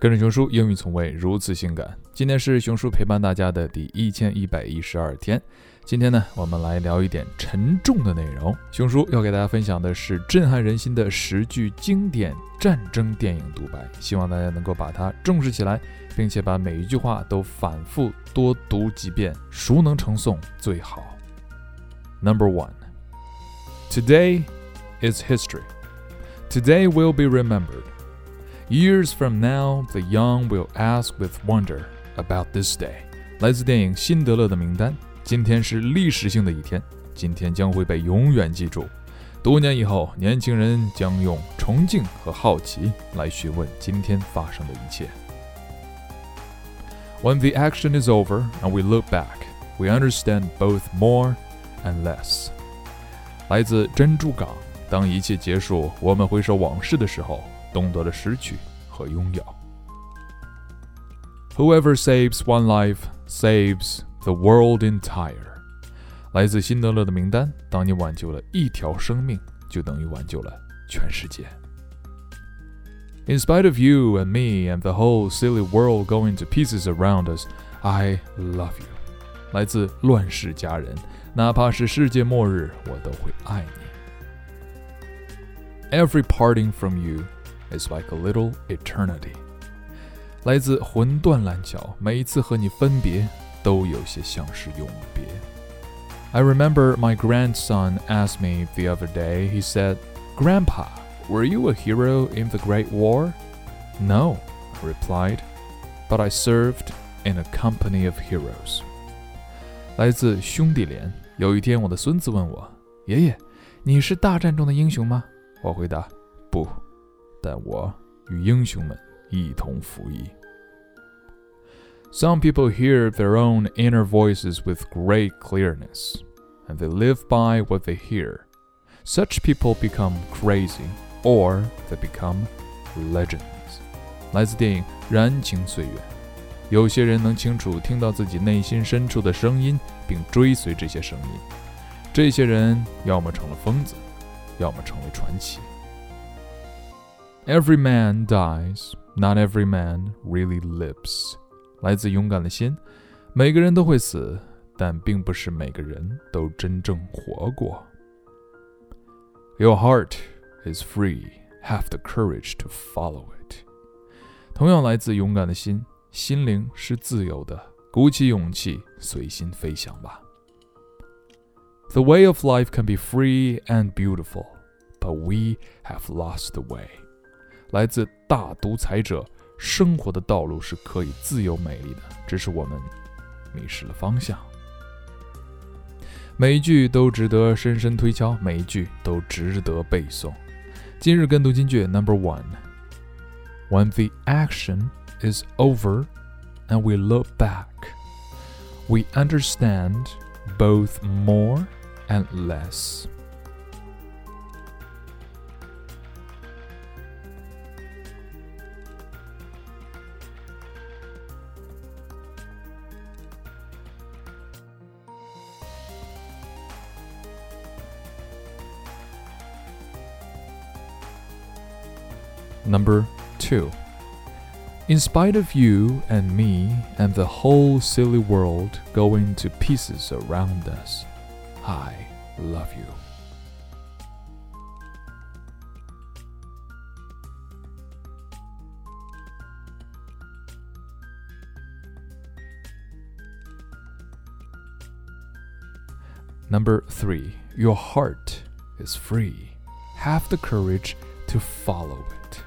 跟着熊叔，英语从未如此性感。今天是熊叔陪伴大家的第一千一百一十二天。今天呢，我们来聊一点沉重的内容。熊叔要给大家分享的是震撼人心的十句经典战争电影独白，希望大家能够把它重视起来，并且把每一句话都反复多读几遍，熟能成诵最好。Number one, today is history. Today will be remembered. Years from now, the young will ask with wonder about this day。来自电影《辛德勒的名单》。今天是历史性的一天，今天将会被永远记住。多年以后，年轻人将用崇敬和好奇来询问今天发生的一切。When the action is over and we look back, we understand both more and less。来自珍珠港。当一切结束，我们回首往事的时候。 懂得了失去和拥有。Whoever saves one life saves the world entire。来自辛德勒的名单。当你挽救了一条生命，就等于挽救了全世界。In spite of you and me and the whole silly world going to pieces around us, I love you。来自乱世佳人。哪怕是世界末日，我都会爱你。Every parting from you is like a little eternity。来自魂断蓝桥，每一次和你分别，都有些像是永别。I remember my grandson asked me the other day, he said, Grandpa, were you a hero in the Great War? No, I replied, but I served in a company of heroes. 来自兄弟连。有一天，我的孙子问我：“爷爷，你是大战中的英雄吗？”我回答：“不。” 但我与英雄们一同服役。Some people hear their own inner voices with great clearness, and they live by what they hear. Such people become crazy, or they become legends. 来自电影《燃情岁月》。有些人能清楚听到自己内心深处的声音，并追随这些声音。这些人要么成了疯子，要么成为传奇。Every man dies, not every man really lives。来自勇敢的心，每个人都会死，但并不是每个人都真正活过。Your heart is free, have the courage to follow it。同样来自勇敢的心，心灵是自由的，鼓起勇气，随心飞翔吧。The way of life can be free and beautiful, but we have lost the way. 来自大独裁者，生活的道路是可以自由美丽的，只是我们迷失了方向。每一句都值得深深推敲，每一句都值得背诵。今日跟读金句 Number One：When the action is over and we look back, we understand both more and less. Number 2. In spite of you and me and the whole silly world going to pieces around us, I love you. Number three, your heart is free. Have the courage to follow it.